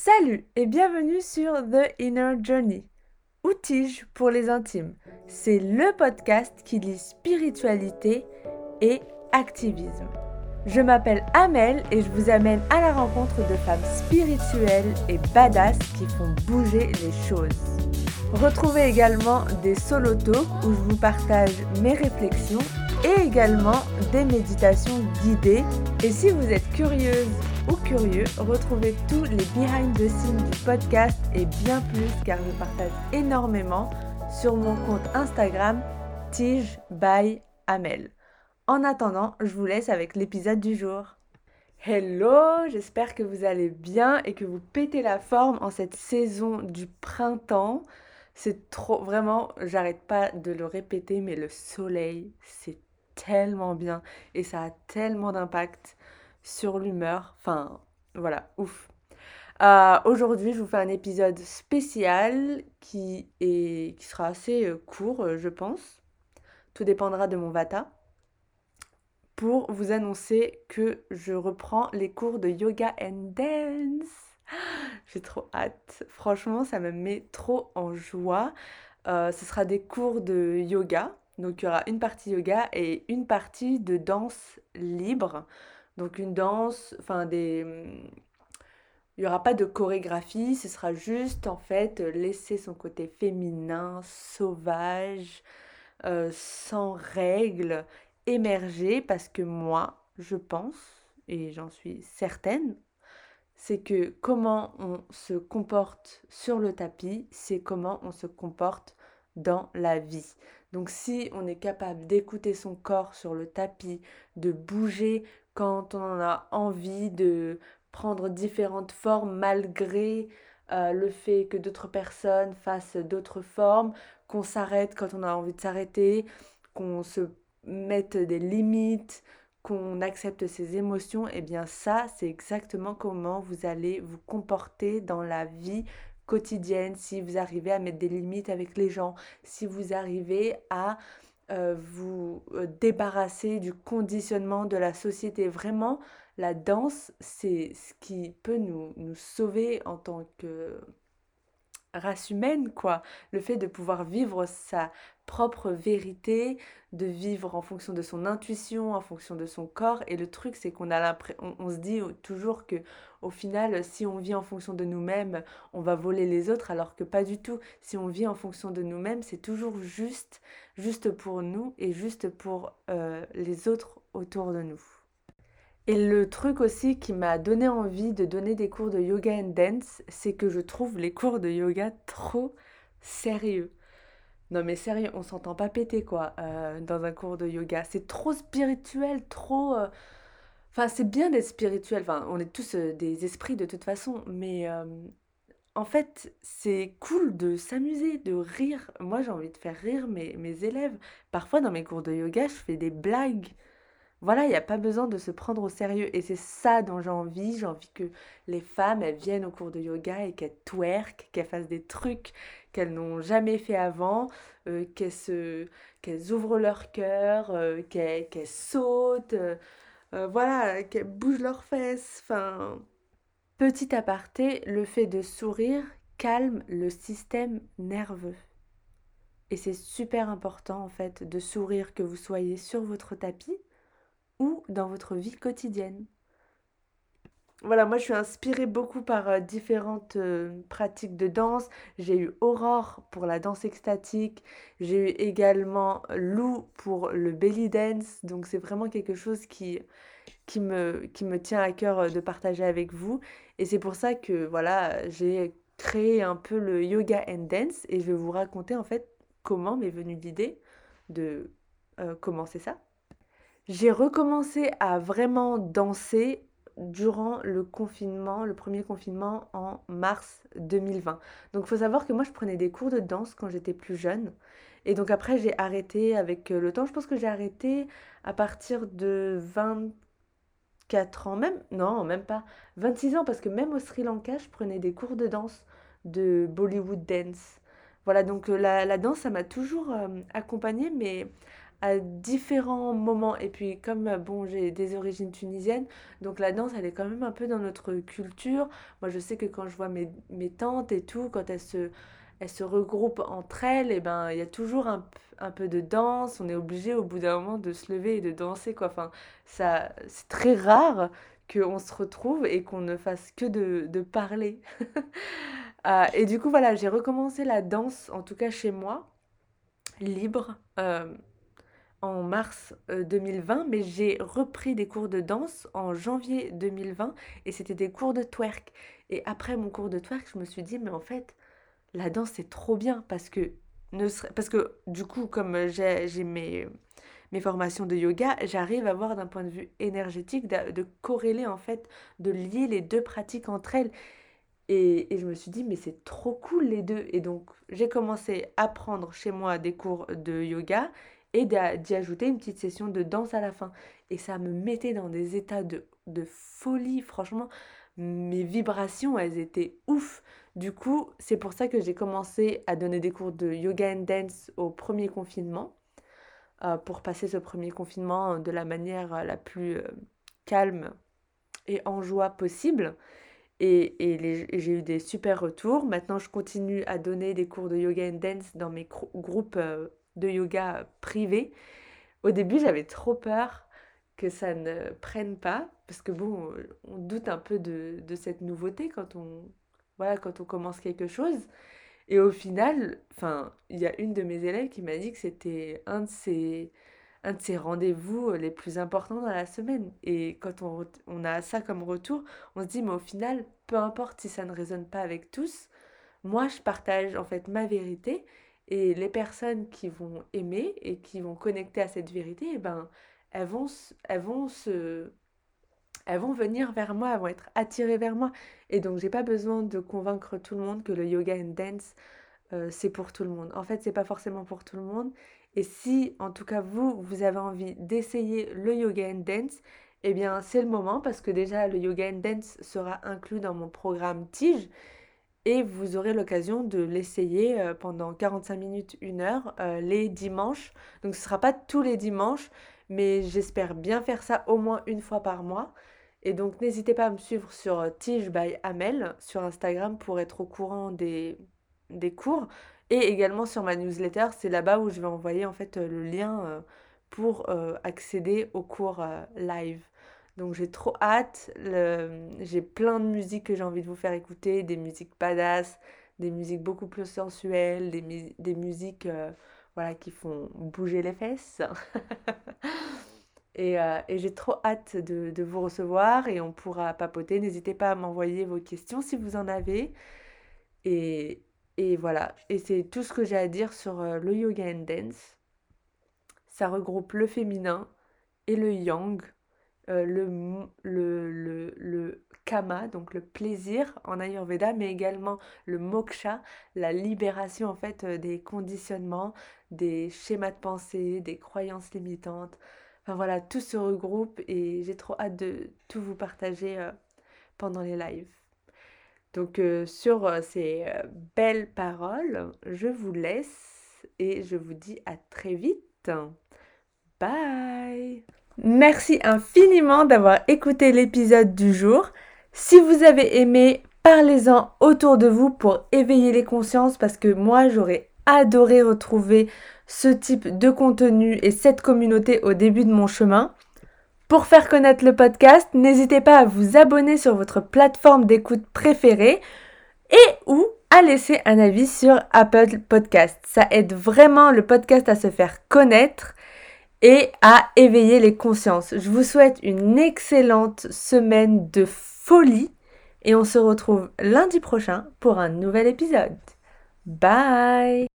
Salut et bienvenue sur The Inner Journey, Outige pour les intimes? C'est le podcast qui lit spiritualité et activisme. Je m'appelle Amel et je vous amène à la rencontre de femmes spirituelles et badass qui font bouger les choses. Retrouvez également des solo talks où je vous partage mes réflexions et également des méditations guidées. Et si vous êtes curieuse ou curieux, retrouvez tous les behind the scenes du podcast et bien plus car je partage énormément sur mon compte Instagram Tige by Amel. En attendant, je vous laisse avec l'épisode du jour. Hello, j'espère que vous allez bien et que vous pétez la forme en cette saison du printemps. C'est trop, vraiment, j'arrête pas de le répéter, mais le soleil, c'est tellement bien et ça a tellement d'impact sur l'humeur. Enfin, voilà, ouf. Euh, aujourd'hui, je vous fais un épisode spécial qui, sera assez euh, court, euh, je pense. Tout dépendra de mon vata. Pour vous annoncer que je reprends les cours de yoga and dance. J'ai trop hâte. Franchement, ça me met trop en joie. ce sera des cours de yoga. Donc, il y aura une partie yoga et une partie de danse libre. Donc une danse, enfin des... Il n'y aura pas de chorégraphie, ce sera juste en fait laisser son côté féminin, sauvage, euh, sans règles, émerger parce que moi, je pense, et j'en suis certaine, c'est que comment on se comporte sur le tapis, c'est comment on se comporte dans la vie. Donc si on est capable d'écouter son corps sur le tapis, de bouger quand on a envie de prendre différentes formes malgré euh, le fait que d'autres personnes fassent d'autres formes, qu'on s'arrête quand on a envie de s'arrêter, qu'on se mette des limites, qu'on accepte ses émotions, et eh bien ça, c'est exactement comment vous allez vous comporter dans la vie quotidienne, si vous arrivez à mettre des limites avec les gens, si vous arrivez à euh, vous euh, débarrasser du conditionnement de la société. Vraiment, la danse, c'est ce qui peut nous, nous sauver en tant que race humaine, quoi. Le fait de pouvoir vivre sa propre vérité, de vivre en fonction de son intuition, en fonction de son corps. Et le truc, c'est qu'on a l'impression, on, se dit toujours que au final, si on vit en fonction de nous-mêmes, on va voler les autres, alors que pas du tout. Si on vit en fonction de nous-mêmes, c'est toujours juste, juste pour nous et juste pour euh, les autres autour de nous. Et le truc aussi qui m'a donné envie de donner des cours de yoga and dance, c'est que je trouve les cours de yoga trop sérieux. Non mais sérieux, on s'entend pas péter quoi euh, dans un cours de yoga. C'est trop spirituel, trop... Euh, enfin c'est bien d'être spirituel, enfin on est tous euh, des esprits de toute façon, mais en fait c'est cool de s'amuser, de rire. Moi j'ai envie de faire rire mes, mes élèves. Parfois dans mes cours de yoga je fais des blagues. Voilà, il n'y a pas besoin de se prendre au sérieux. Et c'est ça dont j'ai envie. J'ai envie que les femmes, elles viennent au cours de yoga et qu'elles twerk, qu'elles fassent des trucs qu'elles n'ont jamais fait avant, euh, qu'elles, se, qu'elles ouvrent leur cœur, euh, qu'elles, qu'elles sautent, euh, voilà, qu'elles bougent leurs fesses. Enfin, petit aparté, le fait de sourire calme le système nerveux. Et c'est super important en fait de sourire que vous soyez sur votre tapis ou dans votre vie quotidienne. Voilà, moi je suis inspirée beaucoup par euh, différentes euh, pratiques de danse. J'ai eu Aurore pour la danse extatique. J'ai eu également Lou pour le belly dance. Donc c'est vraiment quelque chose qui, qui, me, qui me tient à cœur euh, de partager avec vous. Et c'est pour ça que voilà, j'ai créé un peu le yoga and dance. Et je vais vous raconter en fait comment m'est venue l'idée de commencer ça. J'ai recommencé à vraiment danser durant le confinement, le premier confinement en mars 2020. Donc il faut savoir que moi je prenais des cours de danse quand j'étais plus jeune. Et donc après j'ai arrêté avec euh, le temps. Je pense que j'ai arrêté à partir de 24 ans, même, non, même pas, 26 ans, parce que même au Sri Lanka, je prenais des cours de danse, de Bollywood dance. Voilà, donc euh, la, danse, ça m'a toujours euh, accompagnée, mais à différents moments. Et puis comme bon, j'ai des origines tunisiennes, donc la danse, elle est quand même un peu dans notre culture. Moi, je sais que quand je vois mes, mes tantes et tout, quand elles se, elles se regroupent entre elles, et ben il y a toujours un, un, peu de danse. On est obligé au bout d'un moment de se lever et de danser quoi. Enfin, ça, c'est très rare qu'on se retrouve et qu'on ne fasse que de, de parler. euh, et du coup voilà, j'ai recommencé la danse, en tout cas chez moi, libre. Euh, en mars 2020, mais j'ai repris des cours de danse en janvier 2020 et c'était des cours de twerk. Et après mon cours de twerk, je me suis dit, mais en fait, la danse c'est trop bien parce que, ne parce que du coup, comme j'ai mes, mes formations de yoga, j'arrive à voir d'un point de vue énergétique, de, de, corréler en fait, de lier les deux pratiques entre elles. Et, et je me suis dit, mais c'est trop cool les deux. Et donc, j'ai commencé à prendre chez moi des cours de yoga et d'y ajouter une petite session de danse à la fin. Et ça me mettait dans des états de, de folie, franchement. Mes vibrations, elles étaient ouf. Du coup, c'est pour ça que j'ai commencé à donner des cours de yoga and dance au premier confinement, euh, pour passer ce premier confinement de la manière la plus euh, calme et en joie possible. Et, j'ai eu des super retours. Maintenant, je continue à donner des cours de yoga and dance dans mes groupes euh, de yoga privé. Au début, j'avais trop peur que ça ne prenne pas, parce que bon, on doute un peu de, de cette nouveauté quand on, voilà, quand on commence quelque chose. Et au final, enfin, il y a une de mes élèves qui m'a dit que c'était un de ses, un de rendez-vous les plus importants dans la semaine. Et quand on, on a ça comme retour, on se dit, mais au final, peu importe si ça ne résonne pas avec tous, moi, je partage en fait ma vérité et les personnes qui vont aimer et qui vont connecter à cette vérité, eh ben, elles vont, venir vers moi, elles vont être attirées vers moi. Et donc, j'ai pas besoin de convaincre tout le monde que le yoga and dance, euh, c'est pour tout le monde. En fait, c'est pas forcément pour tout le monde. Et si, en tout cas, vous, vous avez envie d'essayer le yoga and dance, eh bien, c'est le moment parce que déjà, le yoga and dance sera inclus dans mon programme Tige et vous aurez l'occasion de l'essayer euh, pendant 45 minutes, 1 heure, euh, les dimanches. Donc ce ne sera pas tous les dimanches, mais j'espère bien faire ça au moins une fois par mois. Et donc n'hésitez pas à me suivre sur euh, Tige by Amel sur Instagram pour être au courant des, des cours. Et également sur ma newsletter, c'est là-bas où je vais envoyer en fait le lien pour accéder aux cours live. Donc j'ai trop hâte. J'ai plein de musiques que j'ai envie de vous faire écouter, des musiques badass, des musiques beaucoup plus sensuelles, des, musiques euh, voilà, qui font bouger les fesses. et, euh, et j'ai trop hâte de, vous recevoir et on pourra papoter. N'hésitez pas à m'envoyer vos questions si vous en avez. Et, et voilà, et c'est tout ce que j'ai à dire sur euh, le yoga and dance. Ça regroupe le féminin et le yang euh, le, le, le, le, kama, donc le plaisir en Ayurveda, mais également le moksha, la libération en fait euh, des conditionnements, des schémas de pensée, des croyances limitantes. Enfin voilà, tout se regroupe et j'ai trop hâte de tout vous partager euh, pendant les lives. Donc sur ces belles paroles, je vous laisse et je vous dis à très vite. Bye Merci infiniment d'avoir écouté l'épisode du jour. Si vous avez aimé, parlez-en autour de vous pour éveiller les consciences parce que moi j'aurais adoré retrouver ce type de contenu et cette communauté au début de mon chemin. Pour faire connaître le podcast, n'hésitez pas à vous abonner sur votre plateforme d'écoute préférée et ou à laisser un avis sur Apple Podcast. Ça aide vraiment le podcast à se faire connaître et à éveiller les consciences. Je vous souhaite une excellente semaine de folie et on se retrouve lundi prochain pour un nouvel épisode. Bye